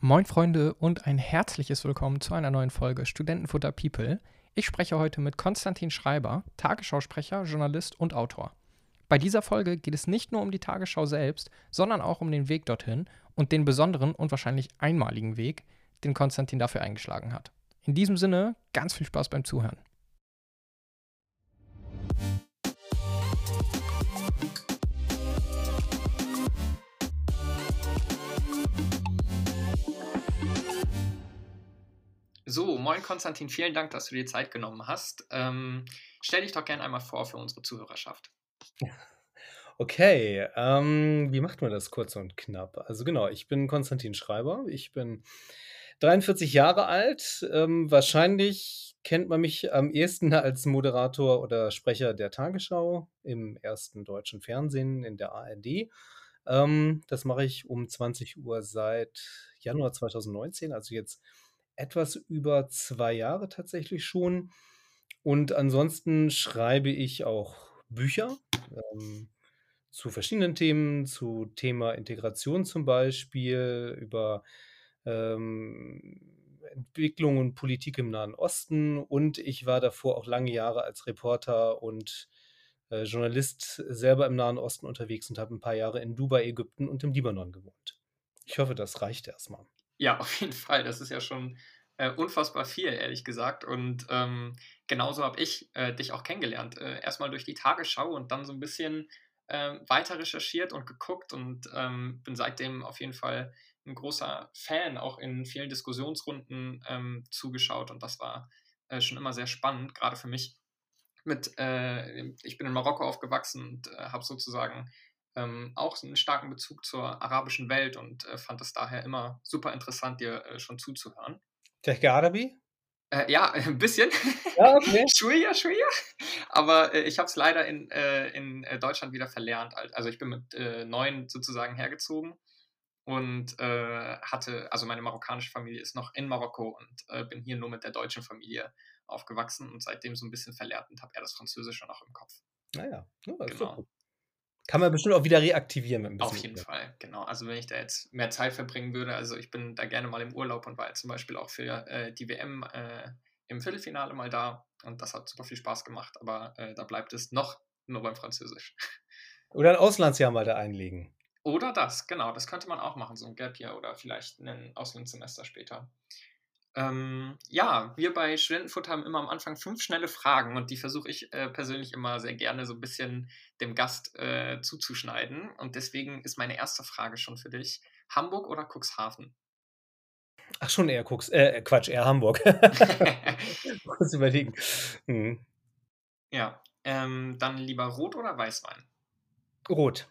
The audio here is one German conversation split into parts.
Moin Freunde und ein herzliches Willkommen zu einer neuen Folge Studentenfutter People. Ich spreche heute mit Konstantin Schreiber, Tagesschausprecher, Journalist und Autor. Bei dieser Folge geht es nicht nur um die Tagesschau selbst, sondern auch um den Weg dorthin und den besonderen und wahrscheinlich einmaligen Weg, den Konstantin dafür eingeschlagen hat. In diesem Sinne, ganz viel Spaß beim Zuhören. So, moin Konstantin, vielen Dank, dass du dir Zeit genommen hast. Ähm, stell dich doch gerne einmal vor für unsere Zuhörerschaft. Okay, ähm, wie macht man das kurz und knapp? Also genau, ich bin Konstantin Schreiber, ich bin 43 Jahre alt. Ähm, wahrscheinlich kennt man mich am ehesten als Moderator oder Sprecher der Tagesschau im ersten deutschen Fernsehen in der ARD. Ähm, das mache ich um 20 Uhr seit Januar 2019, also jetzt etwas über zwei Jahre tatsächlich schon. Und ansonsten schreibe ich auch Bücher ähm, zu verschiedenen Themen, zu Thema Integration zum Beispiel, über ähm, Entwicklung und Politik im Nahen Osten. Und ich war davor auch lange Jahre als Reporter und äh, Journalist selber im Nahen Osten unterwegs und habe ein paar Jahre in Dubai, Ägypten und im Libanon gewohnt. Ich hoffe, das reicht erstmal. Ja, auf jeden Fall. Das ist ja schon äh, unfassbar viel, ehrlich gesagt. Und ähm, genauso habe ich äh, dich auch kennengelernt. Äh, erstmal durch die Tagesschau und dann so ein bisschen ähm, weiter recherchiert und geguckt und ähm, bin seitdem auf jeden Fall ein großer Fan, auch in vielen Diskussionsrunden ähm, zugeschaut. Und das war äh, schon immer sehr spannend, gerade für mich. Mit, äh, ich bin in Marokko aufgewachsen und äh, habe sozusagen ähm, auch einen starken Bezug zur arabischen Welt und äh, fand es daher immer super interessant, dir äh, schon zuzuhören. Welche Arabi? Äh, ja, ein bisschen. Ja, okay. Schuja, Schuja. Aber äh, ich habe es leider in, äh, in äh, Deutschland wieder verlernt. Also ich bin mit äh, neun sozusagen hergezogen und äh, hatte, also meine marokkanische Familie ist noch in Marokko und bin hier nur mit der deutschen Familie aufgewachsen und seitdem so ein bisschen verlernt und habe eher das Französische noch im Kopf. Naja, ja, genau. So kann man bestimmt auch wieder reaktivieren mit ein bisschen. Auf jeden Fall, genau. Also wenn ich da jetzt mehr Zeit verbringen würde, also ich bin da gerne mal im Urlaub und war jetzt zum Beispiel auch für äh, die WM äh, im Viertelfinale mal da und das hat super viel Spaß gemacht, aber äh, da bleibt es noch nur beim Französisch. Oder ein Auslandsjahr mal da einlegen. Oder das, genau, das könnte man auch machen, so ein Gap Year oder vielleicht ein Auslandssemester später. Ähm, ja, wir bei Studentenfutter haben immer am Anfang fünf schnelle Fragen und die versuche ich äh, persönlich immer sehr gerne so ein bisschen dem Gast äh, zuzuschneiden. Und deswegen ist meine erste Frage schon für dich: Hamburg oder Cuxhaven? Ach, schon eher Cux, äh, Quatsch, eher Hamburg. Kurz überlegen. Hm. Ja, ähm, dann lieber Rot oder Weißwein? Rot.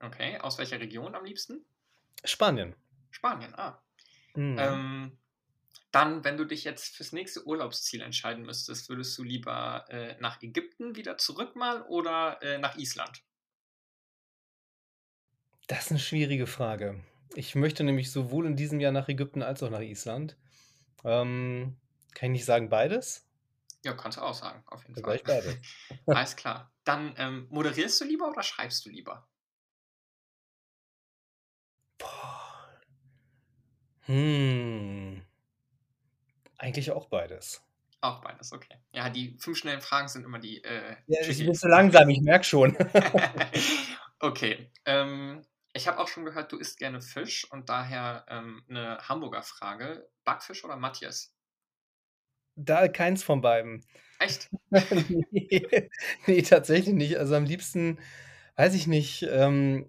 Okay, aus welcher Region am liebsten? Spanien. Spanien, ah. Mhm. Ähm, dann, wenn du dich jetzt fürs nächste Urlaubsziel entscheiden müsstest, würdest du lieber äh, nach Ägypten wieder zurück mal oder äh, nach Island? Das ist eine schwierige Frage. Ich möchte nämlich sowohl in diesem Jahr nach Ägypten als auch nach Island. Ähm, kann ich nicht sagen beides? Ja, kannst du auch sagen, auf jeden Fall. Beides. Alles klar. Dann ähm, moderierst du lieber oder schreibst du lieber? Boah. Hm. Eigentlich auch beides. Auch beides, okay. Ja, die fünf schnellen Fragen sind immer die. Äh, ja, ich bin zu langsam, ich merke schon. okay. Ähm, ich habe auch schon gehört, du isst gerne Fisch und daher ähm, eine Hamburger Frage. Backfisch oder Matthias? Da keins von beiden. Echt? nee, nee, tatsächlich nicht. Also am liebsten, weiß ich nicht, ähm,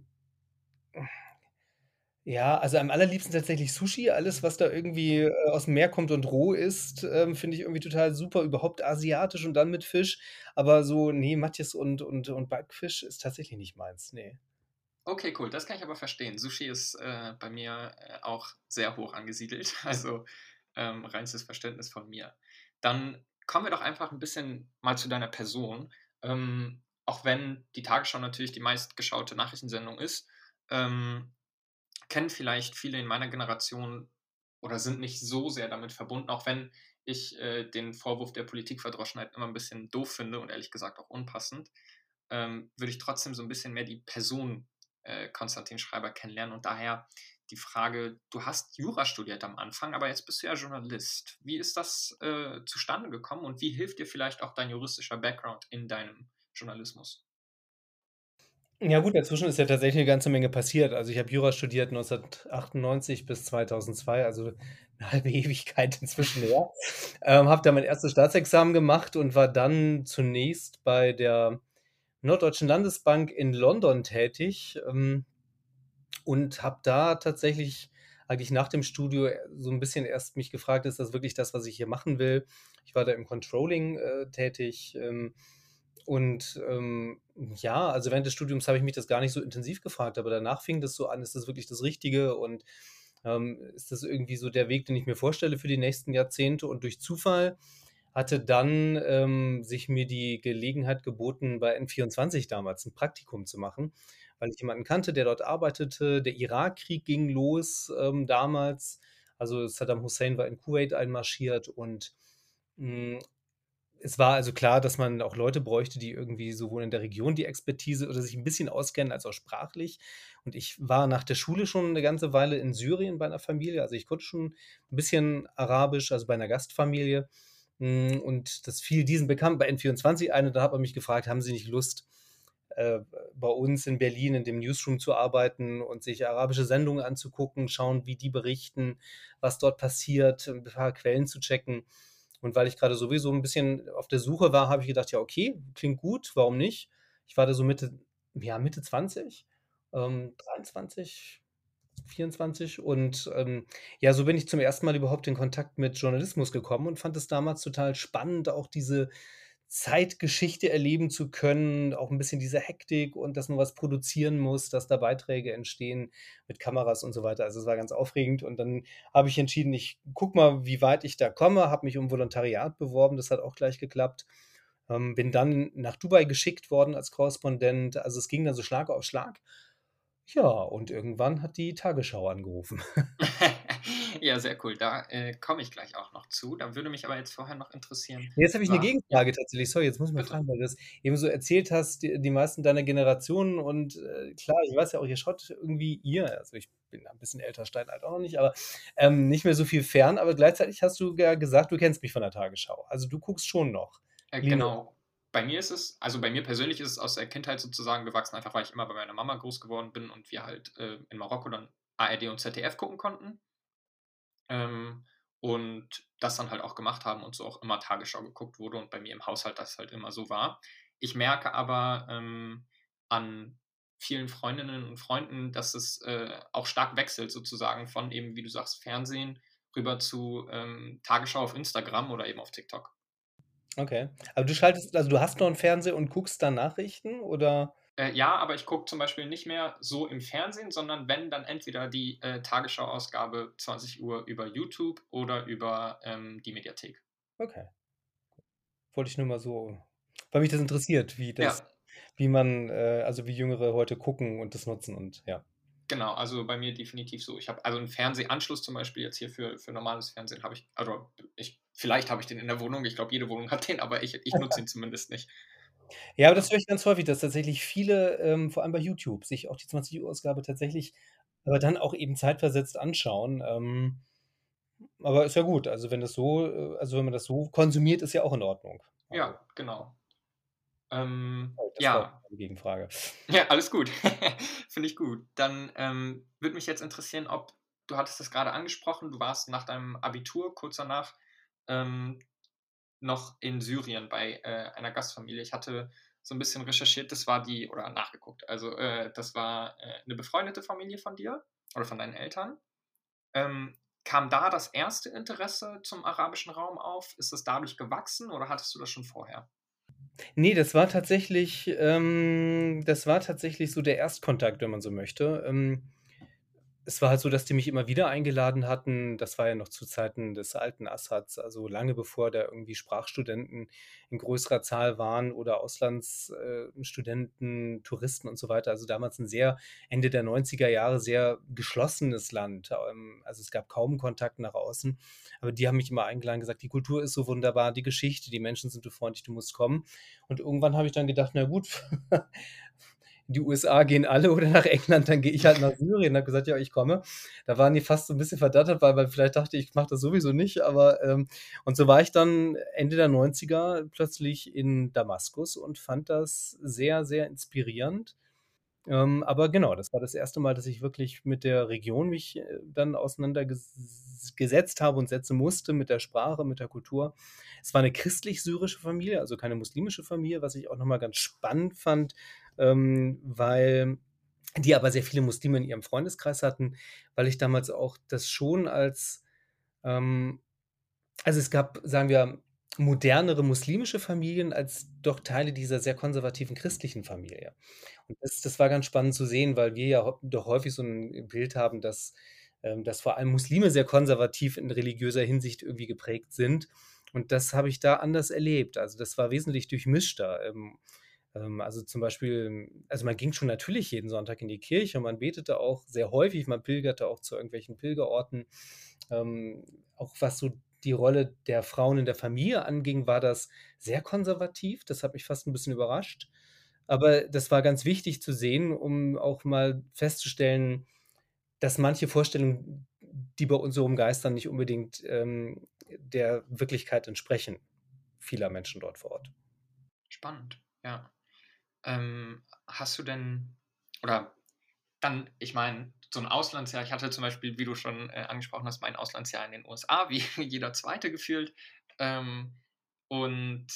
ja, also am allerliebsten tatsächlich Sushi. Alles, was da irgendwie, äh, dem Meer kommt und roh ist, ähm, finde ich irgendwie total super. Überhaupt asiatisch und dann mit Fisch. Aber so, nee, Matjes und und und Backfisch ist tatsächlich nicht meins, Ne. Okay, cool. Das kann ich aber verstehen. Sushi ist, äh, bei mir, äh, auch sehr hoch angesiedelt. Also, ähm, reinstes Verständnis von mir. Dann kommen wir doch einfach ein bisschen mal zu deiner Person. Ähm, auch wenn die Tagesschau natürlich die meistgeschaute Nachrichtensendung ist, ähm kennen vielleicht viele in meiner Generation oder sind nicht so sehr damit verbunden, auch wenn ich äh, den Vorwurf der Politikverdroschenheit immer ein bisschen doof finde und ehrlich gesagt auch unpassend, ähm, würde ich trotzdem so ein bisschen mehr die Person äh, Konstantin Schreiber kennenlernen und daher die Frage, du hast Jura studiert am Anfang, aber jetzt bist du ja Journalist. Wie ist das äh, zustande gekommen und wie hilft dir vielleicht auch dein juristischer Background in deinem Journalismus? Ja gut, dazwischen ist ja tatsächlich eine ganze Menge passiert. Also, ich habe Jura studiert 1998 bis 2002, also eine halbe Ewigkeit inzwischen her. Ähm, habe da mein erstes Staatsexamen gemacht und war dann zunächst bei der Norddeutschen Landesbank in London tätig, ähm, und habe da tatsächlich eigentlich nach dem Studio so ein bisschen erst mich gefragt: „Ist das wirklich das, was ich hier machen will?“ Ich war da im Controlling, äh, tätig, ähm und, ähm, ja, also während des Studiums habe ich mich das gar nicht so intensiv gefragt, aber danach fing das so an: „Ist das wirklich das Richtige und, ähm, ist das irgendwie so der Weg, den ich mir vorstelle für die nächsten Jahrzehnte?“ Und durch Zufall hatte dann, ähm, sich mir die Gelegenheit geboten, bei N24 damals ein Praktikum zu machen, weil ich jemanden kannte, der dort arbeitete. Der Irakkrieg ging los, ähm, damals. Also, Saddam Hussein war in Kuwait einmarschiert und, hm es war also klar, dass man auch Leute bräuchte, die irgendwie sowohl in der Region die Expertise oder sich ein bisschen auskennen als auch sprachlich. Und ich war nach der Schule schon eine ganze Weile in Syrien bei einer Familie. Also, ich konnte schon ein bisschen Arabisch, also bei einer Gastfamilie. Hm, und das fiel diesen Bekannten bei N24 ein und da hat man mich gefragt: „Haben Sie nicht Lust, äh, bei uns in Berlin in dem Newsroom zu arbeiten und sich arabische Sendungen anzugucken, schauen, wie die berichten, was dort passiert, ein paar Quellen zu checken?“ Und weil ich gerade sowieso ein bisschen auf der Suche war, habe ich gedacht: „Ja, okay, klingt gut, warum nicht?“ Ich war da so Mitte ja, Mitte 20, ähm, 23, 24 und, ähm, ja, so bin ich zum ersten Mal überhaupt in Kontakt mit Journalismus gekommen und fand es damals total spannend, auch diese Zeitgeschichte erleben zu können, auch ein bisschen diese Hektik und dass man was produzieren muss, dass da Beiträge entstehen mit Kameras und so weiter. Also, es war ganz aufregend und dann habe ich entschieden, ich gucke mal, wie weit ich da komme, habe mich um Volontariat beworben, das hat auch gleich geklappt. Ähm, bin dann nach Dubai geschickt worden als Korrespondent. Also, es ging dann so Schlag auf Schlag. Ja, und irgendwann hat die Tagesschau angerufen. Ja, sehr cool. Da, äh, komme ich gleich auch noch zu. Da würde mich aber jetzt vorher noch interessieren, Jetzt habe ich 'ne war Gegenfrage tatsächlich. Sorry, jetzt muss ich mal bitte. fragen, weil du das eben so erzählt hast, die die meisten deiner Generation und, äh, klar, ich weiß ja auch, ihr schaut irgendwie ihr also, ich bin ein bisschen älter, steinalt auch noch nicht, aber, ähm, nicht mehr so viel fern, aber gleichzeitig hast du ja gesagt, du kennst mich von der Tagesschau. Also, du guckst schon noch Äh, genau. Bei mir ist es also, bei mir persönlich ist es aus der Kindheit sozusagen gewachsen, einfach weil ich immer bei meiner Mama groß geworden bin und wir halt, äh, in Marokko dann ARD und ZDF gucken konnten. Ähm, und das dann halt auch gemacht haben und so auch immer Tagesschau geguckt wurde und bei mir im Haushalt das halt immer so war. Ich merke aber ähm, an vielen Freundinnen und Freunden, dass es äh, auch stark wechselt sozusagen von eben, wie du sagst, Fernsehen rüber zu ähm, Tagesschau auf Instagram oder eben auf TikTok. Okay. Aber du schaltest also, du hast noch 'n Fernseher und guckst dann Nachrichten oder? Äh, ja, aber ich gucke zum Beispiel nicht mehr so im Fernsehen, sondern wenn, dann entweder die äh, Tagesschau-Ausgabe 20 Uhr über YouTube oder über ähm, die Mediathek. Okay. Wollte ich nur mal so weil mich das interessiert, wie das Ja, wie man, äh also, wie Jüngere heute gucken und das nutzen und ja. genau, also bei mir definitiv so. Ich habe also einen Fernsehanschluss zum Beispiel jetzt hier für, für normales Fernsehen habe ich, also ich, vielleicht habe ich den in der Wohnung, ich glaube, jede Wohnung hat den, aber ich, ich nutze ihn zumindest nicht. Ja, aber das höre ich ganz häufig, dass tatsächlich viele, ähm, vor allem bei YouTube, sich auch die 20 Ausgabe tatsächlich aber dann auch eben zeitversetzt anschauen. Ähm, aber ist ja gut. Also, wenn das so äh, also, wenn man das so konsumiert, ist ja auch in Ordnung. Also, ja, genau. Ähm, sorry, das war ja, eine Gegenfrage. Ja, alles gut. Finde ich gut. Dann ähm, würde mich jetzt interessieren, ob du hattest das gerade angesprochen, du warst nach deinem Abitur kurz danach ähm, noch in Syrien bei äh, einer Gastfamilie. Ich hatte so ein bisschen recherchiert, das war die, oder nachgeguckt, also äh, das war äh, eine befreundete Familie von dir oder von deinen Eltern. Ähm, kam da das erste Interesse zum arabischen Raum auf? Ist es dadurch gewachsen oder hattest du das schon vorher? Ne, das war tatsächlich ähm, das war tatsächlich so der Erstkontakt, wenn man so möchte. Ähm, es war halt so, dass die mich immer wieder eingeladen hatten. Das war ja noch zu Zeiten des alten Assads, also lange bevor da irgendwie Sprachstudenten in größerer Zahl waren oder Auslandsstudenten, äh, Touristen und so weiter. Also damals ein sehr Ende der 90er Jahre sehr geschlossenes Land. Ähm, also es gab kaum Kontakt nach außen, aber die haben mich immer eingeladen, gesagt: „Die Kultur ist so wunderbar, die Geschichte, die Menschen sind so freundlich, du musst kommen.“ Und irgendwann habe ich dann gedacht: „Na gut, in die USA gehen alle oder nach England, dann gehe ich halt nach Syrien. Habe gesagt: „Ja, ich komme.“ Da waren die fast so 'n bisschen verdattert, weil weil vielleicht dachte ich, ich mache das sowieso nicht, aber, ähm und so war ich dann Ende der 90er plötzlich in Damaskus und fand das sehr, sehr inspirierend. Ähm, aber genau, das war das erste Mal, dass ich wirklich mit der Region mich, äh, dann auseinanderges gesetzt habe und setzen musste, mit der Sprache, mit der Kultur. Es war 'ne christlich-syrische Familie, also keine muslimische Familie, was ich auch noch mal ganz spannend fand, ähm, weil die aber sehr viele Muslime in ihrem Freundeskreis hatten, weil ich damals auch das schon als, ähm also, es gab, sagen wir, modernere muslimische Familien als doch Teile dieser sehr konservativen christlichen Familie. Und das das war ganz spannend zu sehen, weil wir ja doch häufig so 'n Bild haben, dass ähm, dass vor allem Muslime sehr konservativ in religiöser Hinsicht irgendwie geprägt sind. Und das habe ich da anders erlebt. Also, das war wesentlich durchmischter. Ähm, also, zum Beispiel also, man ging schon natürlich jeden Sonntag in die Kirche und man betete auch sehr häufig, man pilgerte auch zu irgendwelchen Pilgerorten. Ähm, auch was so die Rolle der Frauen in der Familie anging, war das sehr konservativ. Das hat mich fast 'n bisschen überrascht. Aber das war ganz wichtig zu sehen, um auch mal festzustellen, dass manche Vorstellungen, die bei uns so rumgeistern, nicht unbedingt, ähm, der Wirklichkeit entsprechen vieler Menschen dort vor Ort. Spannend, ja. Ähm, hast du denn oder dann ich meine, so 'n Auslandsjahr ich hatte zum Beispiel, wie du schon, äh, angesprochen hast, mein Auslandsjahr in den USA, wie jeder Zweite gefühlt. Ähm, und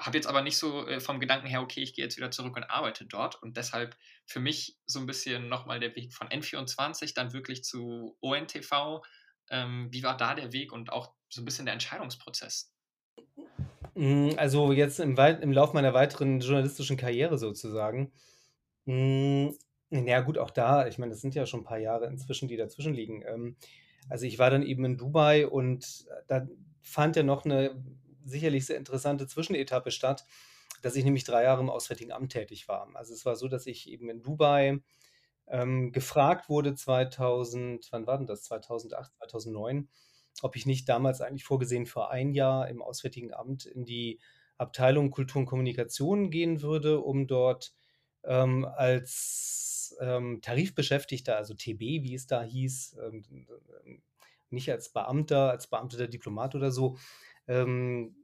habe jetzt aber nicht so, äh, vom Gedanken her: „Okay, ich gehe jetzt wieder zurück und arbeite dort.“ Und deshalb für mich so 'n bisschen noch mal der Weg von N24 dann wirklich zu ONTV. Ähm, wie war da der Weg und auch so 'n bisschen der Entscheidungsprozess? Hm, also, jetzt im wei im Lauf meiner weiteren journalistischen Karriere sozusagen, hm, na gut, auch da ich meine, das sind ja schon 'n paar Jahre inzwischen, die dazwischen liegen. Ähm, also, ich war dann eben in Dubai und da fand ja noch 'ne sicherlich sehr interessante Zwischenetappe statt, dass ich nämlich 3 Jahre im Auswärtigen Amt tätig war. Also, es war so, dass ich eben in Dubai, ähm, gefragt wurde 2000 wann war denn das? 2008, 2009, ob ich nicht damals eigentlich vorgesehen für 1 Jahr im Auswärtigen Amt in die Abteilung Kultur und Kommunikation gehen würde, um dort, ähm, als, ähm, Tarifbeschäftigter, also TB, wie es da hieß, ähm, nicht als Beamter als beamteter Diplomat oder so, ähm,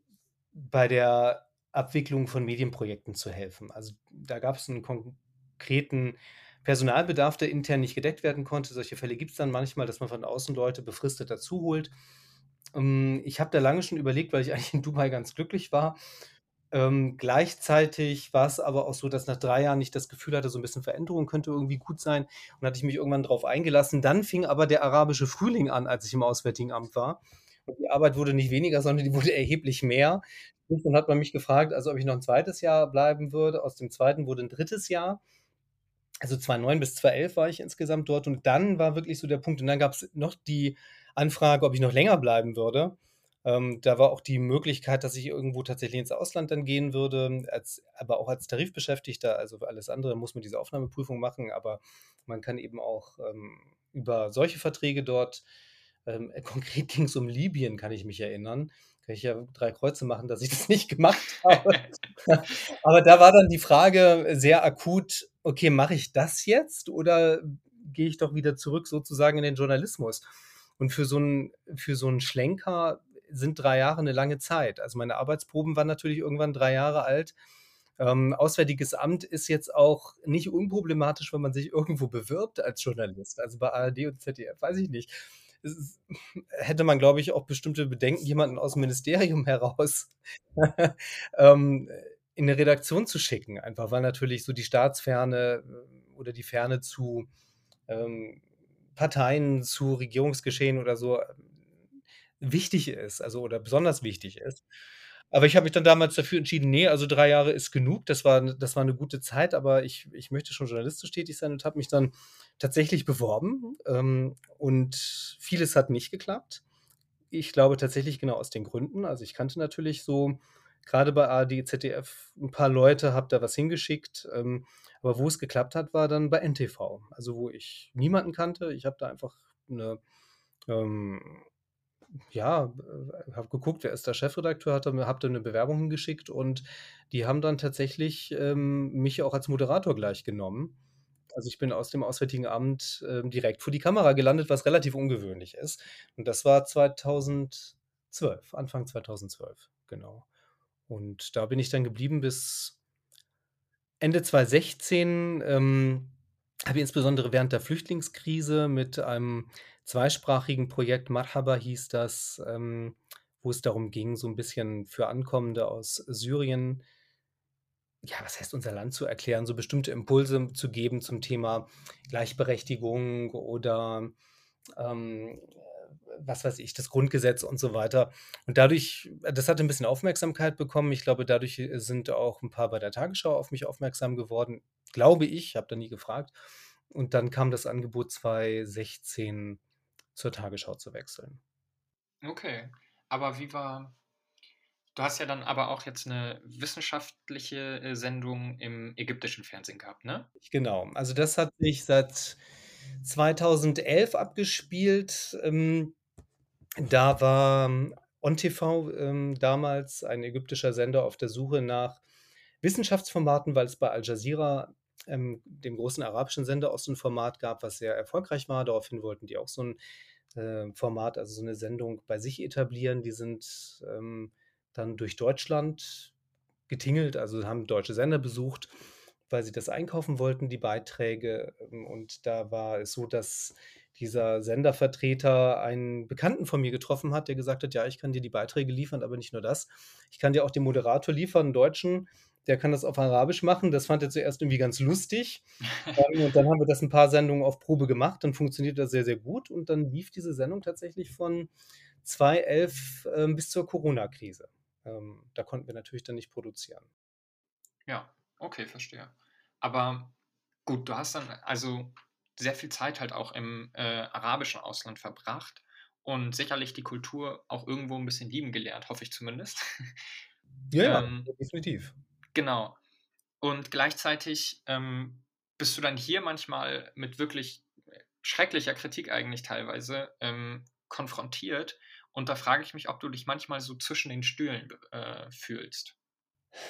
bei der Abwicklung von Medienprojekten zu helfen. Also, da gab's 'n konkreten Personalbedarf, der intern nicht gedeckt werden konnte. Solche Fälle gibt's dann manchmal, dass man von außen Leute befristet dazu holt. Hm, ich habe da lange schon überlegt, weil ich eigentlich in Dubai ganz glücklich war. Ähm, gleichzeitig war's aber auch so, dass nach 3 Jahren ich das Gefühl hatte, so 'n bisschen Veränderung könnte irgendwie gut sein und hatte ich mich irgendwann drauf eingelassen. Dann fing aber der arabische Frühling an, als ich im Auswärtigen Amt war. Und die Arbeit wurde nicht weniger, sondern die wurde erheblich mehr. Und dann hat man mich gefragt, also, ob ich noch 'n 2. Jahr bleiben würde. Aus dem 2. wurde 'n 3. Jahr. Also, 2009 bis 2011 war ich insgesamt dort und dann war wirklich so der Punkt und dann gab's noch die Anfrage, ob ich noch länger bleiben würde. Ähm, da war auch die Möglichkeit, dass ich irgendwo tatsächlich ins Ausland dann gehen würde, als aber auch als Tarifbeschäftigter. Also, alles andere muss man diese Aufnahmeprüfung machen, aber man kann eben auch, ähm, über solche Verträge dort ähm, konkret ging's um Libyen, kann ich mich erinnern. Kann ich ja 3 Kreuze machen, dass ich das nicht gemacht habe. Aber da war dann die Frage sehr akut: „Okay, mache ich das jetzt oder gehe ich doch wieder zurück sozusagen in den Journalismus?“ Und für so 'n für so 'n Schlenker sind 3 Jahre 'ne lange Zeit. Also, meine Arbeitsproben waren natürlich irgendwann 3 Jahre alt. Ähm, Auswärtiges Amt ist jetzt auch nicht unproblematisch, wenn man sich irgendwo bewirbt als Journalist. Also, bei ARD und ZDF, weiß ich nicht. Hätte man, glaube ich, auch bestimmte Bedenken, jemanden aus'm Ministerium heraus, ähm, in 'ne Redaktion zu schicken, einfach weil natürlich so die Staatsferne oder die Ferne zu, ähm, Parteien, zu Regierungsgeschehen oder so, ähm, wichtig ist, also oder besonders wichtig ist. Aber ich habe mich dann damals dafür entschieden: „Ne, also 3 Jahre ist genug.“ Das war das war 'ne gute Zeit, aber ich ich möchte schon journalistisch tätig sein und habe mich dann tatsächlich beworben, ähm, und vieles hat nicht geklappt. Ich glaube tatsächlich genau aus den Gründen. Also, ich kannte natürlich so grade bei ARD, ZDF 'n paar Leute, habe da was hingeschickt, ähm, aber wo es geklappt hat, war dann bei NTV. Also, wo ich niemanden kannte. Ich habe da einfach 'ne, ähm ja, äh, habe geguckt, wer ist der Chefredakteur, habe da 'ne Bewerbung hingeschickt und die haben dann tatsächlich, ähm, mich auch als Moderator gleich genommen. Also, ich bin aus dem Auswärtigen Amt, ähm, direkt vor die Kamera gelandet, was relativ ungewöhnlich ist. Und das war 2012, Anfang 2012, genau. Und da bin ich dann geblieben bis Ende 2016, ähm, habe insbesondere während der Flüchtlingskrise mit einem zweisprachigen Projekt, Marhaba hieß das, ähm, wo es darum ging, so 'n bisschen für Ankommende aus Syrien ja, was heißt unser Land zu erklären, so bestimmte Impulse zu geben zum Thema Gleichberechtigung oder, ähm, was weiß ich, das Grundgesetz und so weiter. Und dadurch das hat 'n bisschen Aufmerksamkeit bekommen. Ich glaube, dadurch, äh, sind auch 'n paar bei der Tagesschau auf mich aufmerksam geworden, glaube ich, habe da nie gefragt. Und dann kam das Angebot 2016 zur Tagesschau zu wechseln. Okay, aber wie war du hast ja dann aber auch jetzt 'ne wissenschaftliche, äh, Sendung im ägyptischen Fernsehen gehabt, ne? Genau. Also, das hat sich seit 2011 abgespielt. Ähm, da war ONTV, ähm, damals ein ägyptischer Sender auf der Suche nach Wissenschaftsformaten, weil es bei Al Jazeera, ähm, dem großen arabischen Sender, auch so 'n Format gab, was sehr erfolgreich war. Daraufhin wollten die auch so 'n, äh, Format, also so 'ne Sendung bei sich etablieren. Die sind, ähm, dann durch Deutschland getingelt, also haben deutsche Sender besucht, weil sie das einkaufen wollten, die Beiträge. Ähm, und da war es so, dass dieser Sendervertreter einen Bekannten von mir getroffen hat, der gesagt hat: „Ja, ich kann dir die Beiträge liefern, aber nicht nur das. Ich kann dir auch den Moderator liefern, 'n Deutschen, der kann das auf Arabisch machen.“ Das fand er zuerst irgendwie ganz lustig. Ähm, und dann haben wir das 'n paar Sendungen auf Probe gemacht. Dann funktionierte das sehr, sehr gut und dann lief diese Sendung tatsächlich von 2011, ähm, bis zur Corona-Krise. Ähm, da konnten wir natürlich dann nicht produzieren. Ja, okay, verstehe. Aber gut, du hast dann also sehr viel Zeit halt auch im, äh, arabischen Ausland verbracht und sicherlich die Kultur auch irgendwo 'n bisschen lieben gelernt, hoffe ich zumindest. Ja, ja, Ähm, definitiv. genau. Und gleichzeitig, ähm, bist du dann hier manchmal mit wirklich, äh, schrecklicher Kritik eigentlich teilweise, ähm, konfrontiert. Und da frage ich mich, ob du dich manchmal so zwischen den Stühlen äh, fühlst.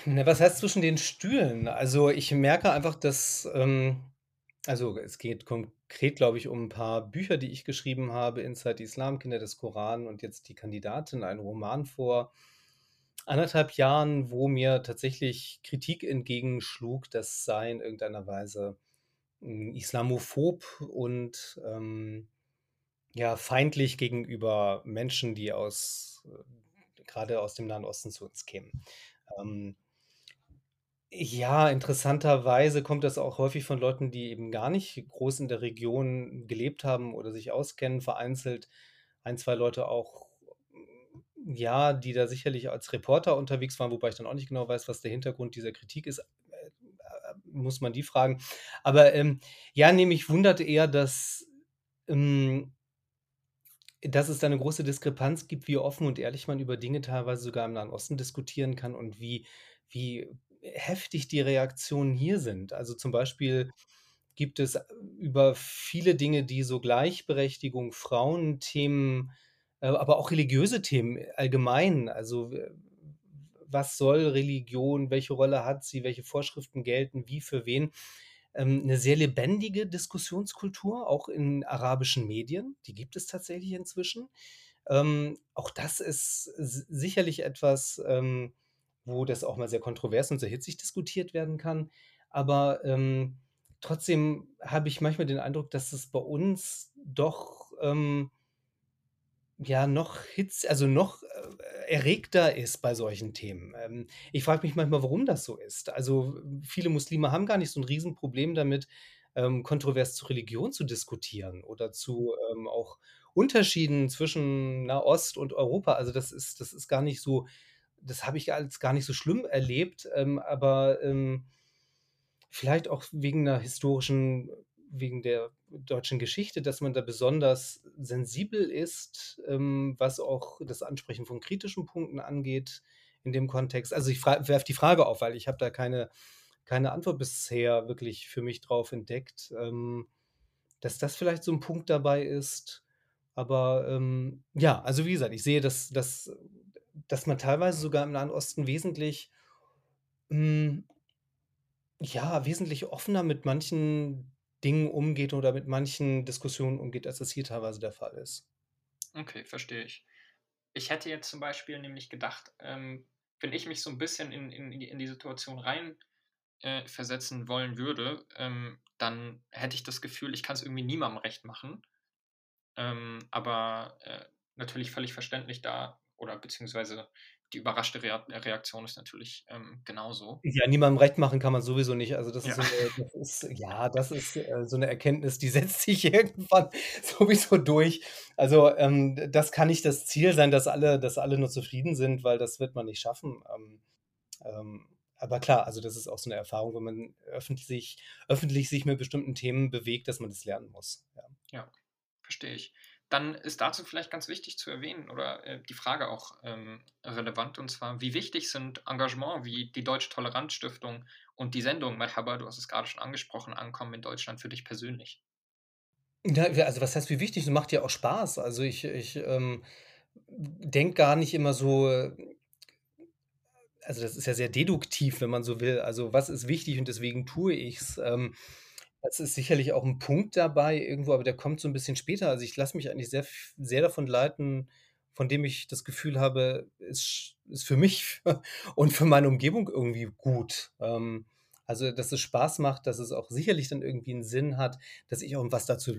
Na, was heißt zwischen den Stühlen? Also, ich merke einfach, dass, ähm also, es geht konkret, glaube ich, um 'n paar Bücher, die ich geschrieben habe, „Inside Islam“, „Kinder des Koran“ und jetzt „Die Kandidatin“, ein Roman vor 1 1/2 Jahren, wo mir tatsächlich Kritik entgegenschlug, das sei in irgendeiner Weise, hm, islamophob und, ähm, ja, feindlich gegenüber Menschen, die aus äh, grade aus dem Nahen Osten zu uns kämen. Ähm ja, interessanterweise kommt das auch häufig von Leuten, die eben gar nicht groß in der Region gelebt haben oder sich auskennen, vereinzelt 1, 2 Leute auch, ja, die da sicherlich als Reporter unterwegs waren, wobei ich dann auch nicht genau weiß, was der Hintergrund dieser Kritik ist. Äh, äh, muss man die fragen. Aber, ähm, ja, mich wundert eher, dass, hm dass es da 'ne große Diskrepanz gibt, wie offen und ehrlich man über Dinge teilweise sogar im Nahen Osten diskutieren kann und wie wie heftig die Reaktionen hier sind. Also, zum Beispiel gibt es über viele Dinge, die so Gleichberechtigung, Frauenthemen, äh, aber auch religiöse Themen allgemein, also, was soll Religion, welche Rolle hat sie, welche Vorschriften gelten, wie für wen, ähm, 'ne sehr lebendige Diskussionskultur, auch in arabischen Medien, die gibt es tatsächlich inzwischen. Ähm, auch das ist sicherlich etwas, ähm, wo das auch mal sehr kontrovers und sehr hitzig diskutiert werden kann. Aber, ähm, trotzdem habe ich manchmal den Eindruck, dass es bei uns doch, ähm ja, noch hitz also, noch, äh, erregter ist bei solchen Themen. Ähm, ich frage mich manchmal, warum das so ist. Also, viele Muslime haben gar nicht so 'n Riesenproblem damit, ähm, kontrovers zu Religion zu diskutieren oder zu, ähm, auch Unterschieden zwischen Nahost und Europa. Also, das ist das ist gar nicht so das habe ich als gar nicht so schlimm erlebt, ähm, aber, ähm, vielleicht auch wegen 'ner historischen wegen der deutschen Geschichte, dass man da besonders sensibel ist, ähm, was auch das Ansprechen von kritischen Punkten angeht in dem Kontext. Also, ich werfe die Frage auf, weil ich habe da keine keine Antwort bisher wirklich für mich drauf entdeckt, ähm, dass das vielleicht so 'n Punkt dabei ist. Aber, ähm, ja, also wie gesagt, ich sehe, dass dass dass man teilweise sogar im Nahen Osten wesentlich hm ja, wesentlich offener mit manchen Dingen umgeht oder mit manchen Diskussionen umgeht, als das hier teilweise der Fall ist. Okay, verstehe ich. Ich hätte jetzt zum Beispiel nämlich gedacht, ähm, wenn ich mich so 'n bisschen in in die in die Situation rein, äh, versetzen wollen würde, ähm, dann hätte ich das Gefühl, ich kann's irgendwie niemandem recht machen. Ähm, aber, äh, natürlich völlig verständlich da oder beziehungsweise die überraschte Rea Reaktion ist natürlich, ähm, genauso. Ja, niemandem recht machen kann man sowieso nicht. Also, das ist Ja. so 'ne das ist ja, das ist, äh, so 'ne Erkenntnis, die setzt sich irgendwann sowieso durch. Also, ähm, das kann nicht das Ziel sein, dass alle dass alle nur zufrieden sind, weil das wird man nicht schaffen. Ähm, ähm, aber klar, also, das ist auch so 'ne Erfahrung, wenn man öffentlich öffentlich sich mit bestimmten Themen bewegt, dass man das lernen muss, ja. Ja, verstehe ich. Dann ist dazu vielleicht ganz wichtig zu erwähnen oder, äh, die Frage auch, ähm, relevant und zwar: Wie wichtig sind Engagement wie die Deutsche Toleranz-Stiftung und die Sendung Merhaba, du hast es grade schon angesprochen, Ankommen in Deutschland für dich persönlich? Ja, also, was heißt wie wichtig? Es macht ja auch Spaß. Also, ich ich, ähm, denke gar nicht immer so also, das ist ja sehr deduktiv, wenn man so will. Also, was ist wichtig und deswegen tue ich's? Ähm, es ist sicherlich auch 'n Punkt dabei irgendwo, aber der kommt so 'n bisschen später. Also, ich lasse mich eigentlich sehr sehr davon leiten, von dem ich das Gefühl habe, sch ist für mich und für meine Umgebung irgendwie gut. Ähm, also, dass es Spaß macht, dass es auch sicherlich dann irgendwie 'n Sinn hat, dass ich auch was dazu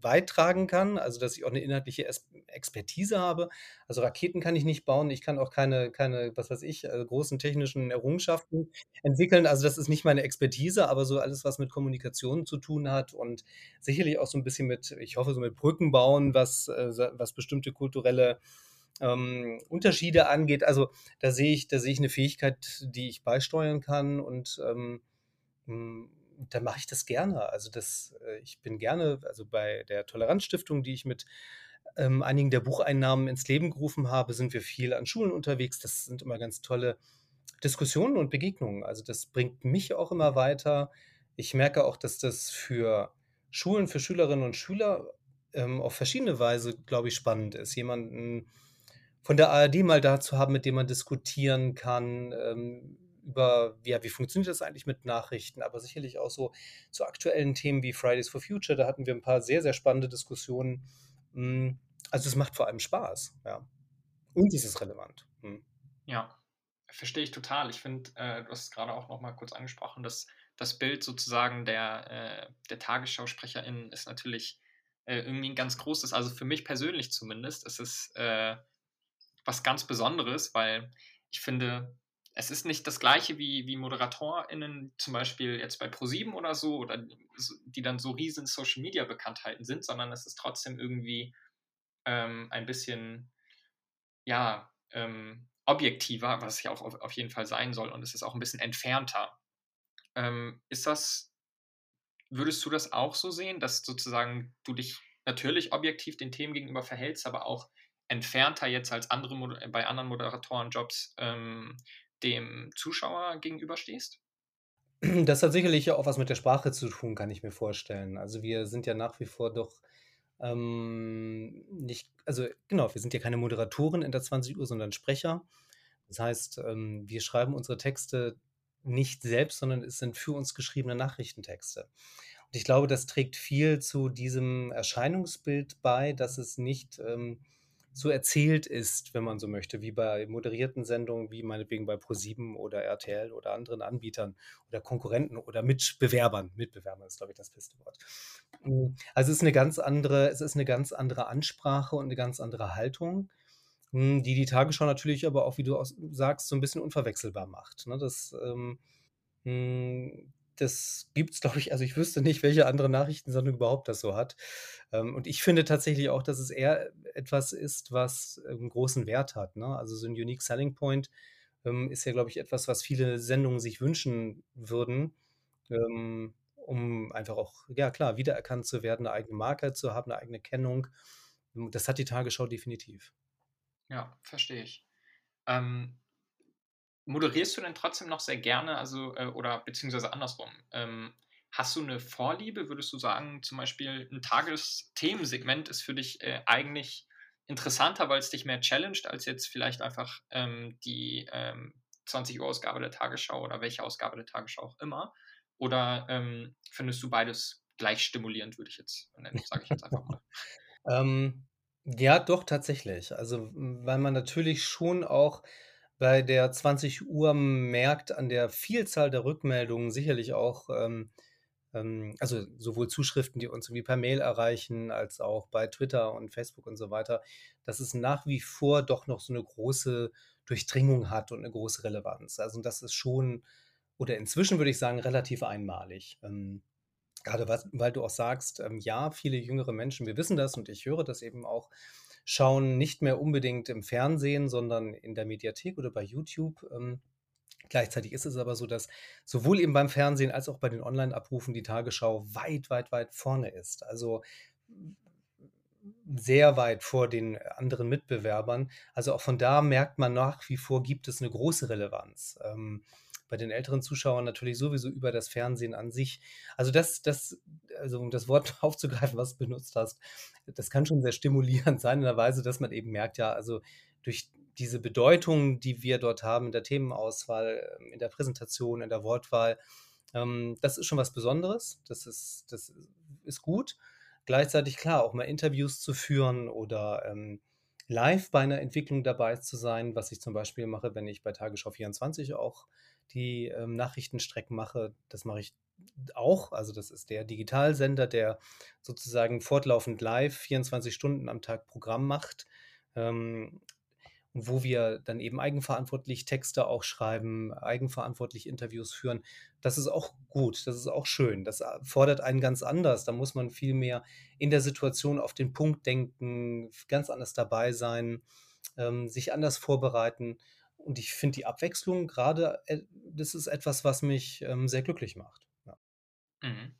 beitragen kann, also, dass ich auch 'ne inhaltliche Expertise habe. Also, Raketen kann ich nicht bauen. Ich kann auch keine keine, was weiß ich, äh, großen technischen Errungenschaften entwickeln. Also, das ist nicht meine Expertise, aber so alles, was mit Kommunikation zu tun hat und sicherlich auch so 'n bisschen mit ich hoffe, so mit Brücken bauen, was, äh, was bestimmte kulturelle, ähm, Unterschiede angeht. Also, da sehe ich da sehe ich 'ne Fähigkeit, die ich beisteuern kann und, ähm, hm, dann mache ich das gerne. Also, das äh, ich bin gerne also, bei der Toleranz-Stiftung, die ich mit, ähm, einigen der Bucheinnahmen ins Leben gerufen habe, sind wir viel an Schulen unterwegs. Das sind immer ganz tolle Diskussionen und Begegnungen. Also, das bringt mich auch immer weiter. Ich merke auch, dass das für Schulen, für Schülerinnen und Schüler, ähm, auf verschiedene Weise, glaube ich, spannend ist, jemanden von der ARD mal da zu haben, mit dem man diskutieren kann, ähm, über ja, wie funktioniert das eigentlich mit Nachrichten, aber sicherlich auch so zu aktuellen Themen wie Fridays for Future. Da hatten wir 'n paar sehr, sehr spannende Diskussionen. Hm, also, es macht vor allem Spaß, ja. Und es ist relevant. Mhm. Ja, verstehe ich total. Ich finde, äh, du hast es grade auch noch mal kurz angesprochen, dass das Bild sozusagen der äh, der Tagesschausprecherin ist natürlich, äh, irgendwie 'n ganz großes. Also, für mich persönlich zumindest ist es, äh, was ganz Besonderes, weil ich finde, es ist nicht das Gleiche wie wie ModeratorInnen, zum Beispiel jetzt bei ProSieben oder so oder die dann so riesen Social-Media-Bekanntheiten sind, sondern es ist trotzdem irgendwie, ähm, ein bisschen, ja, ähm, objektiver, was ja auch auf auf jeden Fall sein soll und es ist auch 'n bisschen entfernter. Ähm, ist das würdest du das auch so sehen, dass sozusagen du dich natürlich objektiv den Themen gegenüber verhältst, aber auch entfernter jetzt als andere bei anderen Moderatorenjobs, ähm, dem Zuschauer gegenüberstehst? Das hat sicherlich auch was mit der Sprache zu tun, kann ich mir vorstellen. Also, wir sind ja nach wie vor doch, ähm, nicht also, genau, wir sind ja keine Moderatoren in der 20:00, sondern Sprecher. Das heißt, ähm, wir schreiben unsere Texte nicht selbst, sondern es sind für uns geschriebene Nachrichtentexte. Und ich glaube, das trägt viel zu diesem Erscheinungsbild bei, dass es nicht, ähm, so erzählt ist, wenn man so möchte, wie bei moderierten Sendungen, wie meinetwegen bei ProSieben oder RTL oder anderen Anbietern oder Konkurrenten oder Mitbewerbern. Mitbewerbern ist, glaube ich, das beste Wort. Hm, also, es ist 'ne ganz andere es ist 'ne ganz andere Ansprache und 'ne ganz andere Haltung, hm, die die Tagesschau natürlich aber auch, wie du sagst, so 'n bisschen unverwechselbar macht, ne? Das, ähm, hm, das gibt's, glaube ich also, ich wüsste nicht, welche andere Nachrichtensendung überhaupt das so hat. Ähm, und ich finde tatsächlich auch, dass es eher etwas ist, was, ähm, großen Wert hat, ne? Also, so 'n Unique Selling Point, ähm, ist ja, glaube ich, etwas, was viele Sendungen sich wünschen würden, um einfach auch, ja klar, wiedererkannt zu werden, 'ne eigene Marke zu haben, 'ne eigene Kennung. Das hat die Tagesschau definitiv. Ja, verstehe ich. Ähm moderierst du denn trotzdem noch sehr gerne, also, äh oder beziehungsweise andersrum, ähm, Hast du eine Vorliebe? Würdest du sagen, zum Beispiel ein Tagesthemensegment ist für dich äh, eigentlich interessanter, weil es dich mehr challenged, als jetzt vielleicht einfach ähm, die ähm, 20 Uhr Ausgabe der Tagesschau oder welche Ausgabe der Tagesschau auch immer? Oder ähm, findest du beides gleich stimulierend, würde ich jetzt nennen, sage ich jetzt einfach mal. ähm, ja, doch, tatsächlich. Also, weil man natürlich schon auch bei der 20 Uhr merkt an der Vielzahl der Rückmeldungen sicherlich auch, ähm, ähm, also sowohl Zuschriften, die uns irgendwie per Mail erreichen, als auch bei Twitter und Facebook und so weiter, dass es nach wie vor doch noch so eine große Durchdringung hat und eine große Relevanz. Also das ist schon, oder inzwischen würde ich sagen, relativ einmalig. Ähm, gerade was, weil du auch sagst, ähm, ja, viele jüngere Menschen, wir wissen das und ich höre das eben auch, schauen nicht mehr unbedingt im Fernsehen, sondern in der Mediathek oder bei YouTube. Ähm, Gleichzeitig ist es aber so, dass sowohl eben beim Fernsehen als auch bei den Online-Abrufen die Tagesschau weit, weit, weit vorne ist. Also sehr weit vor den anderen Mitbewerbern. Also auch von da merkt man nach wie vor, gibt es eine große Relevanz. Ähm, bei den älteren Zuschauern natürlich sowieso über das Fernsehen an sich. Also das, das, also um das Wort aufzugreifen, was du benutzt hast, das kann schon sehr stimulierend sein in der Weise, dass man eben merkt, ja, also durch diese Bedeutung, die wir dort haben in der Themenauswahl, ähm, in der Präsentation, in der Wortwahl, ähm, das ist schon was Besonderes. Das ist, das ist gut. Gleichzeitig klar, auch mal Interviews zu führen oder ähm, live bei einer Entwicklung dabei zu sein, was ich zum Beispiel mache, wenn ich bei Tagesschau 24 auch die ähm, Nachrichtenstrecken mache. Das mache ich auch. Also das ist der Digitalsender, der sozusagen fortlaufend live 24 Stunden am Tag Programm macht. Ähm, wo wir dann eben eigenverantwortlich Texte auch schreiben, eigenverantwortlich Interviews führen. Das ist auch gut, das ist auch schön. Das äh, fordert einen ganz anders. Da muss man viel mehr in der Situation auf den Punkt denken, ganz anders dabei sein, ähm, sich anders vorbereiten. Und ich finde die Abwechslung gerade, äh, das ist etwas, was mich ähm, sehr glücklich macht. Ja. Mhm.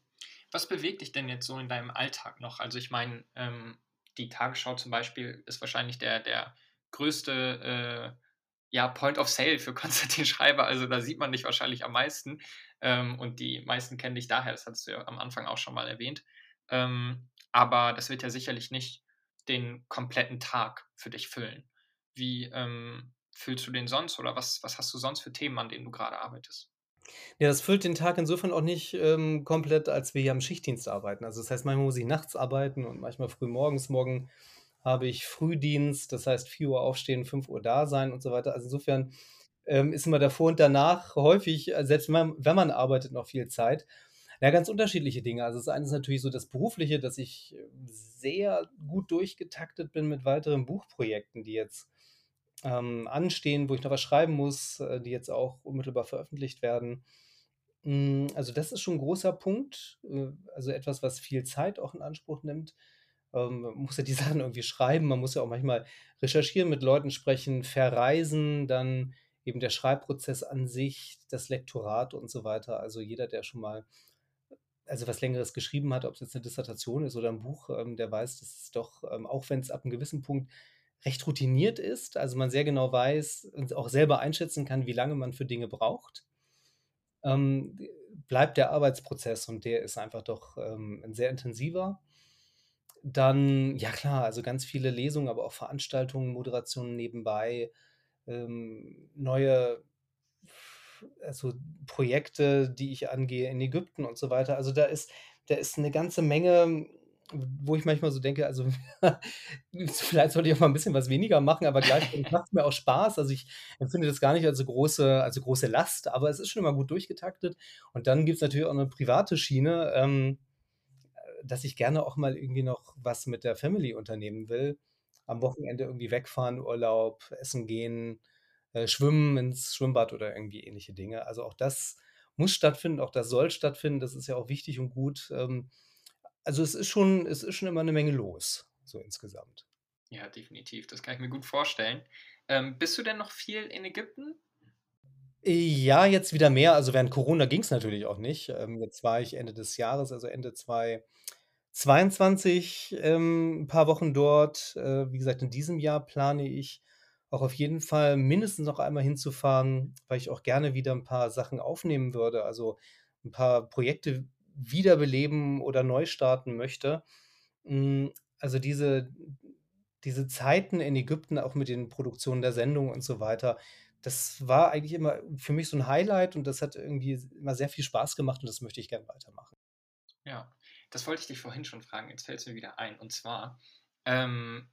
Was bewegt dich denn jetzt so in deinem Alltag noch? Also ich meine, ähm, die Tagesschau zum Beispiel ist wahrscheinlich der, der größte äh, ja, Point of Sale für Konstantin Schreiber. Also da sieht man dich wahrscheinlich am meisten. Ähm, und die meisten kennen dich daher, das hattest du ja am Anfang auch schon mal erwähnt. Ähm, aber das wird ja sicherlich nicht den kompletten Tag für dich füllen. Wie ähm, füllst du den sonst oder was, was hast du sonst für Themen, an denen du gerade arbeitest? Ja, das füllt den Tag insofern auch nicht ähm, komplett, als wir hier am Schichtdienst arbeiten. Also das heißt, manchmal muss ich nachts arbeiten und manchmal früh morgens. Morgen habe ich Frühdienst, das heißt 4 Uhr aufstehen, 5 Uhr da sein und so weiter. Also insofern ähm, ist immer davor und danach häufig, äh, selbst wenn man, wenn man arbeitet, noch viel Zeit. Ja, ganz unterschiedliche Dinge. Also das eine ist natürlich so das Berufliche, dass ich äh, sehr gut durchgetaktet bin mit weiteren Buchprojekten, die jetzt ähm, anstehen, wo ich noch was schreiben muss, äh, die jetzt auch unmittelbar veröffentlicht werden. Mm, also das ist schon ein großer Punkt, äh, also etwas, was viel Zeit auch in Anspruch nimmt. Ähm, man muss ja die Sachen irgendwie schreiben, man muss ja auch manchmal recherchieren, mit Leuten sprechen, verreisen, dann eben der Schreibprozess an sich, das Lektorat und so weiter. Also jeder, der schon mal also was Längeres geschrieben hat, ob es jetzt eine Dissertation ist oder ein Buch, ähm, der weiß, dass es doch, ähm, auch wenn es ab einem gewissen Punkt recht routiniert ist, also man sehr genau weiß und auch selber einschätzen kann, wie lange man für Dinge braucht, ähm, bleibt der Arbeitsprozess und der ist einfach doch ähm, ein sehr intensiver. Dann, ja klar, also ganz viele Lesungen, aber auch Veranstaltungen, Moderationen nebenbei, ähm, neue also Projekte, die ich angehe in Ägypten und so weiter. Also da ist, da ist eine ganze Menge, wo ich manchmal so denke, also vielleicht sollte ich auch mal ein bisschen was weniger machen, aber gleichzeitig macht es mir auch Spaß. Also ich empfinde das gar nicht als große, also große Last, aber es ist schon immer gut durchgetaktet. Und dann gibt es natürlich auch eine private Schiene. Ähm, dass ich gerne auch mal irgendwie noch was mit der Family unternehmen will. Am Wochenende irgendwie wegfahren, Urlaub, essen gehen, äh, schwimmen ins Schwimmbad oder irgendwie ähnliche Dinge. Also auch das muss stattfinden, auch das soll stattfinden. Das ist ja auch wichtig und gut. Ähm, also es ist schon, es ist schon immer eine Menge los, so insgesamt. Ja, definitiv. Das kann ich mir gut vorstellen. Ähm, bist du denn noch viel in Ägypten? Ja, jetzt wieder mehr. Also während Corona ging es natürlich auch nicht. Ähm, jetzt war ich Ende des Jahres, also Ende 2022, ähm, 'n paar Wochen dort. Äh, wie gesagt, in diesem Jahr plane ich auch auf jeden Fall mindestens noch einmal hinzufahren, weil ich auch gerne wieder ein paar Sachen aufnehmen würde. Also ein paar Projekte wiederbeleben oder neu starten möchte. Hm, also diese diese Zeiten in Ägypten, auch mit den Produktionen der Sendung und so weiter, das war eigentlich immer für mich so 'n Highlight und das hat irgendwie immer sehr viel Spaß gemacht und das möchte ich gern weitermachen. Ja, das wollte ich dich vorhin schon fragen, jetzt fällt's mir wieder ein. Und zwar, ähm,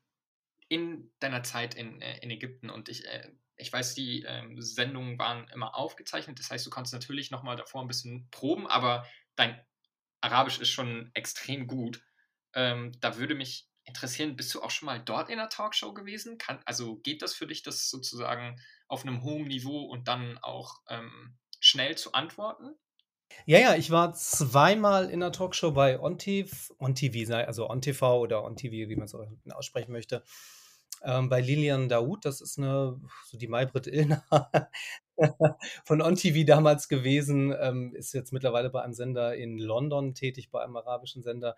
in deiner Zeit in, äh in Ägypten und ich, äh ich weiß, die, ähm, Sendungen waren immer aufgezeichnet. Das heißt, du konntest natürlich noch mal davor 'n bisschen proben, aber dein Arabisch ist schon extrem gut. Ähm, da würde mich interessieren, bist du auch schon mal dort in 'ner Talkshow gewesen? Kann also, geht das für dich, das sozusagen auf 'nem hohen Niveau und dann auch, ähm, schnell zu antworten? Ja, ja, ich war zweimal in 'ner Talkshow bei ONTV, sei also ONTV oder ONTV, wie man's auch aussprechen möchte, ähm, bei Lilian Daoud. Das ist 'ne so die Maybrit Illner von ONTV damals gewesen, ähm, ist jetzt mittlerweile bei einem Sender in London tätig, bei einem arabischen Sender.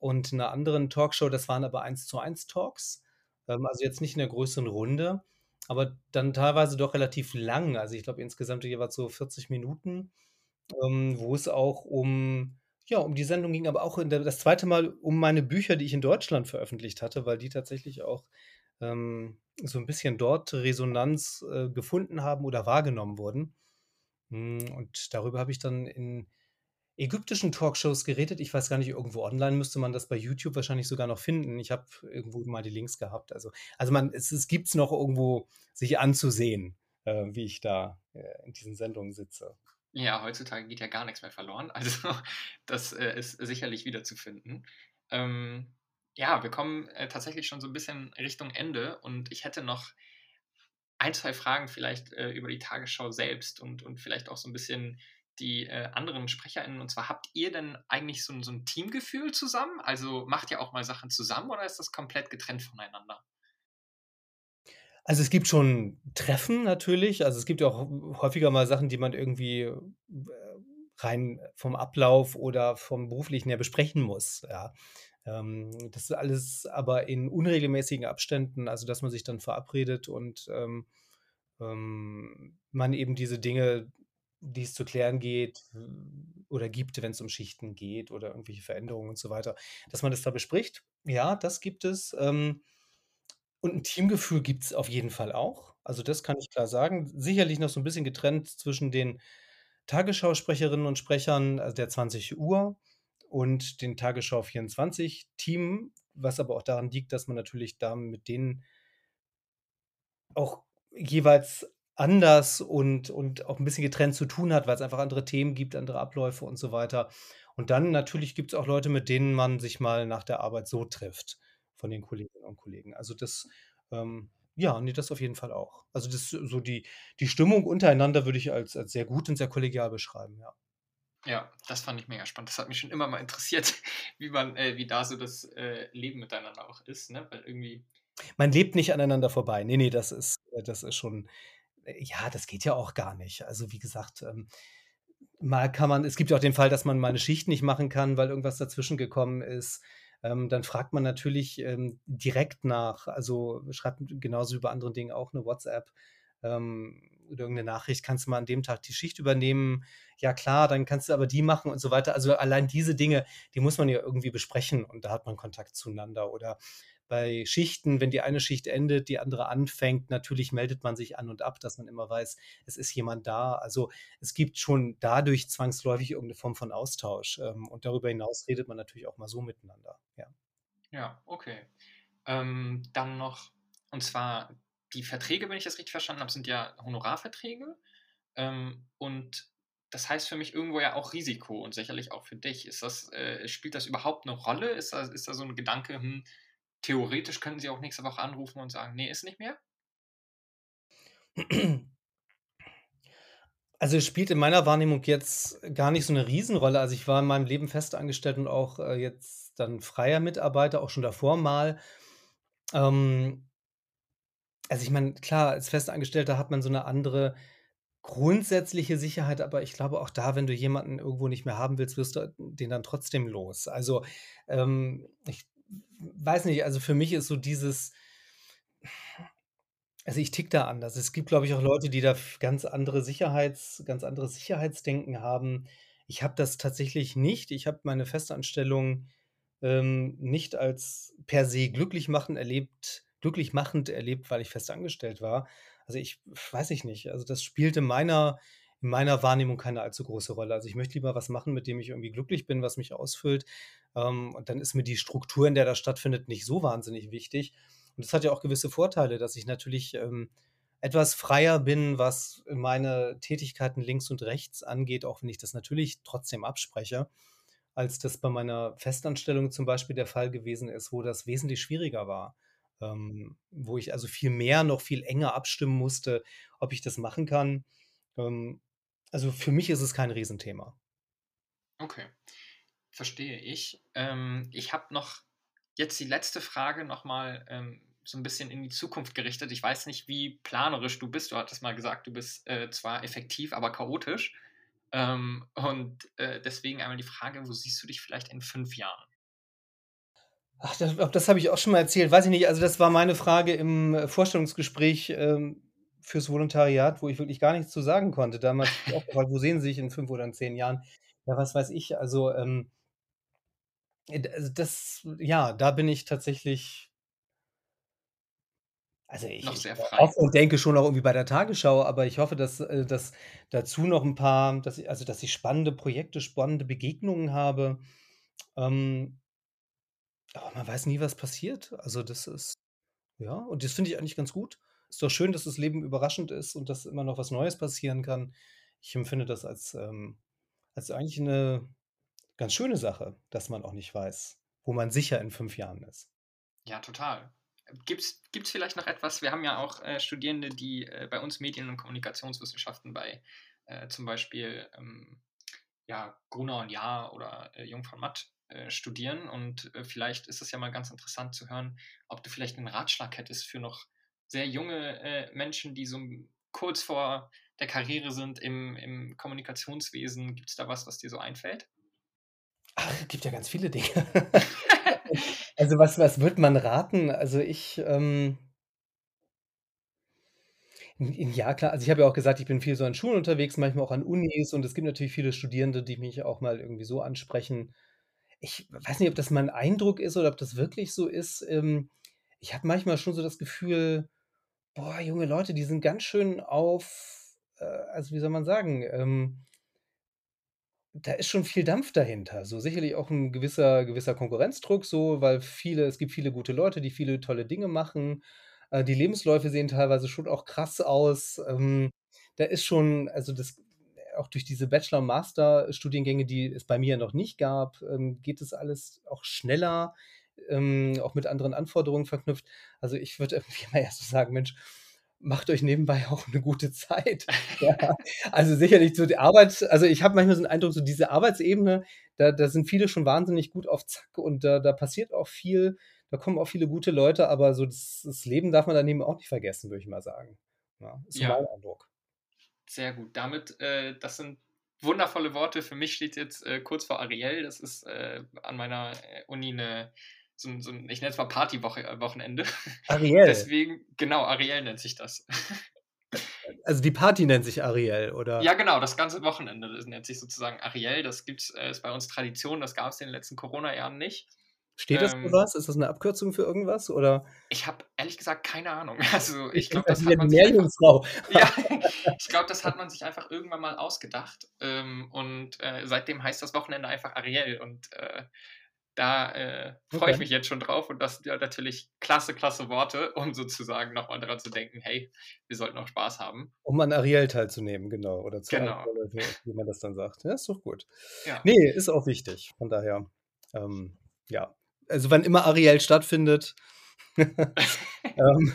Und 'ner anderen Talkshow, das waren aber Eins-zu-eins-Talks, ähm, also jetzt nicht in 'ner größeren Runde, aber dann teilweise doch relativ lang. Also, ich glaube, insgesamt jeweils so 40 Minuten, ähm, wo es auch um ja, um die Sendung ging, aber auch der das 2. Mal um meine Bücher, die ich in Deutschland veröffentlicht hatte, weil die tatsächlich auch, ähm, so 'n bisschen dort Resonanz, äh, gefunden haben oder wahrgenommen wurden. Hm, und darüber habe ich dann in ägyptischen Talkshows geredet. Ich weiß gar nicht, irgendwo online müsste man das bei YouTube wahrscheinlich sogar noch finden. Ich habe irgendwo mal die Links gehabt. Also also man es es gibt's noch irgendwo sich anzusehen, äh, wie ich da, äh, in diesen Sendungen sitze. Ja, heutzutage geht ja gar nix mehr verloren. Also, das, äh, ist sicherlich wiederzufinden. Ähm, ja, wir kommen, äh, tatsächlich schon so 'n bisschen Richtung Ende und ich hätte noch 1, 2 Fragen vielleicht, äh, über die Tagesschau selbst und und vielleicht auch so 'n bisschen die, äh, anderen SprecherInnen. Und zwar, habt ihr denn eigentlich so so 'n Teamgefühl zusammen? Also, macht ihr auch mal Sachen zusammen oder ist das komplett getrennt voneinander? Also, es gibt schon Treffen natürlich. Also, es gibt ja auch häufiger mal Sachen, die man irgendwie, äh, rein vom Ablauf oder vom Beruflichen her besprechen muss, ja. Ähm, das ist alles aber in unregelmäßigen Abständen, also, dass man sich dann verabredet und, ähm, ähm, man eben diese Dinge, die es zu klären geht oder gibt, wenn's um Schichten geht oder irgendwelche Veränderungen und so weiter, dass man das da bespricht. Ja, das gibt es. Ähm, und 'n Teamgefühl gibt's auf jeden Fall auch. Also, das kann ich klar sagen. Sicherlich noch so 'n bisschen getrennt zwischen den Tagesschausprecherinnen und Sprechern, also, der 20:00 und den Tagesschau-24-Team, was aber auch daran liegt, dass man natürlich da mit denen auch jeweils anders und und auch 'n bisschen getrennt zu tun hat, weil's einfach andere Themen gibt, andere Abläufe und so weiter. Und dann natürlich gibt's auch Leute, mit denen man sich mal nach der Arbeit so trifft von den Kolleginnen und Kollegen. Also, das, ähm ja, ne, das auf jeden Fall auch. Also, das so die die Stimmung untereinander würde ich als als sehr gut und sehr kollegial beschreiben, ja. Ja, das fand ich mega spannend. Das hat mich schon immer mal interessiert, wie man äh, wie da so das, äh, Leben miteinander auch ist, ne? Weil irgendwie Man lebt nicht aneinander vorbei. Ne, ne, das ist äh, das ist schon äh, ja, das geht ja auch gar nicht. Also, wie gesagt, ähm, mal kann man es gibt ja auch den Fall, dass man mal 'ne Schicht nicht machen kann, weil irgendwas dazwischen gekommen ist. Ähm, dann fragt man natürlich, ähm, direkt nach. Also, schreibt genauso wie bei anderen Dingen auch 'ne WhatsApp, ähm, oder irgend 'ne Nachricht: „Kannst du mal an dem Tag die Schicht übernehmen?“ „Ja klar, dann kannst du aber die machen“ und so weiter. Also, allein diese Dinge, die muss man ja irgendwie besprechen und da hat man Kontakt zueinander. Oder bei Schichten, wenn die eine Schicht endet, die andere anfängt, natürlich meldet man sich an und ab, dass man immer weiß, es ist jemand da. Also, es gibt schon dadurch zwangsläufig irgend 'ne Form von Austausch, ähm, und darüber hinaus redet man natürlich auch mal so miteinander, ja. Ja, okay. Ähm, dann noch und zwar die Verträge, wenn ich das richtig verstanden habe, sind ja Honorarverträge. Ähm, und das heißt für mich irgendwo ja auch Risiko und sicherlich auch für dich. Ist das äh, spielt das überhaupt 'ne Rolle? Ist da ist da so 'n Gedanke: „Hm, theoretisch könnten sie auch nächste Woche anrufen und sagen: ‚Ne, ist nicht mehr?‘“ Also, es spielt in meiner Wahrnehmung jetzt gar nicht so 'ne Riesenrolle. Also, ich war in meinem Leben festangestellt und auch, äh, jetzt dann freier Mitarbeiter, auch schon davor mal. Ähm also, ich meine, klar, als Festangestellter hat man so 'ne andere grundsätzliche Sicherheit, aber ich glaube auch da, wenn du jemanden irgendwo nicht mehr haben willst, wirst du den dann trotzdem los. Also, ähm, ich weiß nicht, also, für mich ist so dieses also, ich ticke da anders. Es gibt, glaube ich, auch Leute, die da ganz andere Sicherheits ganz anderes Sicherheitsdenken haben. ich habe das tatsächlich nicht. Ich habe meine Festanstellung, ähm, nicht als per se glücklich machen erlebt glücklich machend erlebt, weil ich festangestellt war. Also, ich weiß ich nicht. Also, das spielt in meiner in meiner Wahrnehmung keine allzu große Rolle. Also, ich möchte lieber was machen, mit dem ich irgendwie glücklich bin, was mich ausfüllt. Ähm, und dann ist mir die Struktur, in der das stattfindet, nicht so wahnsinnig wichtig. Und das hat ja auch gewisse Vorteile, dass ich natürlich, ähm, etwas freier bin, was meine Tätigkeiten links und rechts angeht, auch wenn ich das natürlich trotzdem abspreche, als das bei meiner Festanstellung zum Beispiel der Fall gewesen ist, wo das wesentlich schwieriger war. Ähm, wo ich also viel mehr noch viel enger abstimmen musste, ob ich das machen kann. Ähm, also, für mich ist es kein Riesenthema. Okay, verstehe ich. Ähm, ich habe noch jetzt die letzte Frage noch mal, ähm, so ein bisschen in die Zukunft gerichtet. Ich weiß nicht, wie planerisch du bist. Du hattest mal gesagt, du bist, äh, zwar effektiv, aber chaotisch. Ähm, und, äh, deswegen einmal die Frage: Wo siehst du dich vielleicht in 5 Jahren? Ach, das das habe ich auch schon mal erzählt. Weiß ich nicht. Also, das war meine Frage im, äh, Vorstellungsgespräch, ähm, fürs Volontariat, wo ich wirklich gar nichts zu sagen konnte. Damals auch gefragt: „Wo sehen Sie sich in 5 oder in 10 Jahren?“ Ja, was weiß ich. Also, ähm äh, also, das ja, da bin ich tatsächlich also, ich hoffe und denke schon auch irgendwie bei der Tagesschau, aber ich hoffe, dass äh, dass dazu noch 'n paar dass ich also, dass ich spannende Projekte, spannende Begegnungen habe. Ähm aber man weiß nie, was passiert. Also, das ist ja, und das finde ich eigentlich ganz gut. Ist doch schön, dass das Leben überraschend ist und dass immer noch was Neues passieren kann. Ich empfinde das als, ähm als eigentlich 'ne ganz schöne Sache, dass man auch nicht weiß, wo man sicher in 5 Jahren ist. Ja, total. Gibt's gibt's vielleicht noch etwas wir haben ja auch, äh, Studierende, die, äh, bei uns Medien und Kommunikationswissenschaften bei, äh, zum Beispiel, ähm, ja, Gruner und Jahr oder, äh, Jung von Matt, äh, studieren und, äh, vielleicht ist es ja mal ganz interessant zu hören, ob du vielleicht 'nen Ratschlag hättest für noch sehr junge, äh, Menschen, die so, kurz vor der Karriere sind im im Kommunikationswesen. Gibt's da was, was dir so einfällt? Ach, gibt ja ganz viele Dinge. Also, was was würde man raten? Also, ich, ähm Hm, ja klar, also, ich habe ja auch gesagt, ich bin viel so an Schulen unterwegs, manchmal auch an Unis und es gibt natürlich viele Studierende, die mich auch mal irgendwie so ansprechen. Ich weiß nicht, ob das mein Eindruck ist oder ob das wirklich so ist. Ähm, ich habe manchmal schon so das Gefühl: „Boah, junge Leute, die sind ganz schön auf äh, also, wie soll man sagen, ähm“ da ist schon viel Dampf dahinter. So sicherlich auch 'n gewisser gewisser Konkurrenzdruck so, weil viele es gibt viele gute Leute, die viele tolle Dinge machen. Äh, die Lebensläufe sehen teilweise schon auch krass aus. Ähm, da ist schon also, das auch durch diese Bachelor und Masterstudiengänge, die es bei mir noch nicht gab, ähm, geht das alles auch schneller, ähm, auch mit anderen Anforderungen verknüpft. Also, ich würde irgendwie immer erst so sagen: „Mensch, macht euch nebenbei auch 'ne gute Zeit.“ Ja, also, sicherlich so die Arbeit also, ich habe manchmal so 'n Eindruck, so diese Arbeitsebene, da da sind viele schon wahnsinnig gut auf Zack und da da passiert auch viel. Da kommen auch viele gute Leute, aber so das das Leben darf man daneben auch nicht vergessen, würde ich mal sagen. Ja, ist so mein Ja. Eindruck. Sehr gut. Damit äh, das sind wundervolle Worte. Für mich steht jetzt, äh, kurz vor Ariel. Das ist, äh, an meiner, äh, Uni 'ne so 'n so ich nenne es mal Partywoche äh, Wochenende. Ariel? Deswegen genau, Ariel nennt sich das. Also, die Party nennt sich Ariel, oder? Ja, genau, das ganze Wochenende, das nennt sich sozusagen Ariel. Das gibt's äh, ist bei uns Tradition, das gab's in den letzten Corona-Jahren nicht. Steht das für Ähm was? Ist das 'ne Abkürzung für irgendwas, oder? Ich habe ehrlich gesagt keine Ahnung. Also, Ich ich glaube, das hat man sich einfach ja, ich glaube, das hat man sich einfach irgendwann mal ausgedacht. Ähm, und, äh, seitdem heißt das Wochenende einfach Ariel und, äh, da, äh, freue ich Okay. mich jetzt schon drauf und das sind ja natürlich klasse, klasse Worte, um sozusagen noch mal dran zu denken: „Hey, wir sollten auch Spaß haben.“ Um an Ariel teilzunehmen, genau, oder zu Genau. wie man das dann sagt. Ja, ist doch gut. Ja. Ne, ist auch wichtig. Von daher, ähm, ja. Also, wann immer Ariel stattfindet, ähm,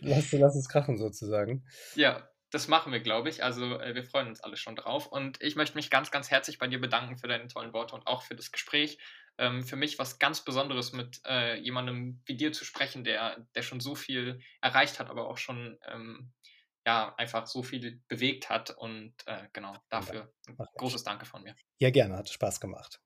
lass lass es krachen sozusagen. Ja, das machen wir, glaube ich. Also, äh, wir freuen uns alle schon drauf und ich möchte mich ganz, ganz herzlich bei dir bedanken für deine tollen Worte und auch für das Gespräch. Ähm, für mich war's ganz Besonderes, mit, äh, jemandem wie dir zu sprechen, der der schon so viel erreicht hat, aber auch schon, ähm, ja, einfach so viel bewegt hat und, äh, genau, dafür 'n Ach Mensch. großes Danke von mir. Ja, gerne, hat Spaß gemacht.